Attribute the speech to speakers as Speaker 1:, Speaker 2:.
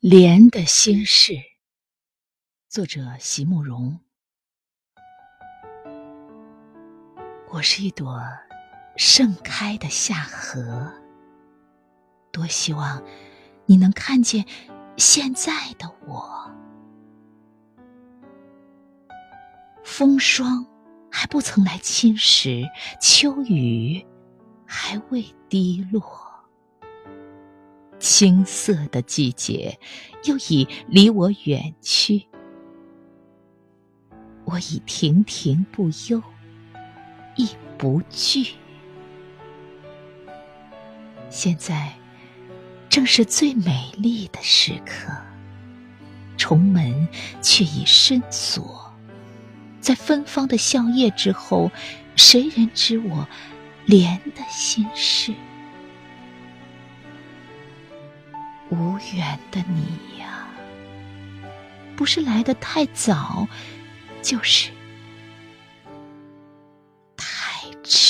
Speaker 1: 莲的心事，作者席慕容。我是一朵盛开的夏荷，多希望你能看见现在的我。风霜还不曾来侵蚀，秋雨还未滴落。青涩的季节，又已离我远去。我已亭亭不忧，亦不惧。现在正是最美丽的时刻，重门却已深锁。在芬芳的笑靥之后，谁人知我莲的心事？无缘的你呀，不是来的太早，就是太迟。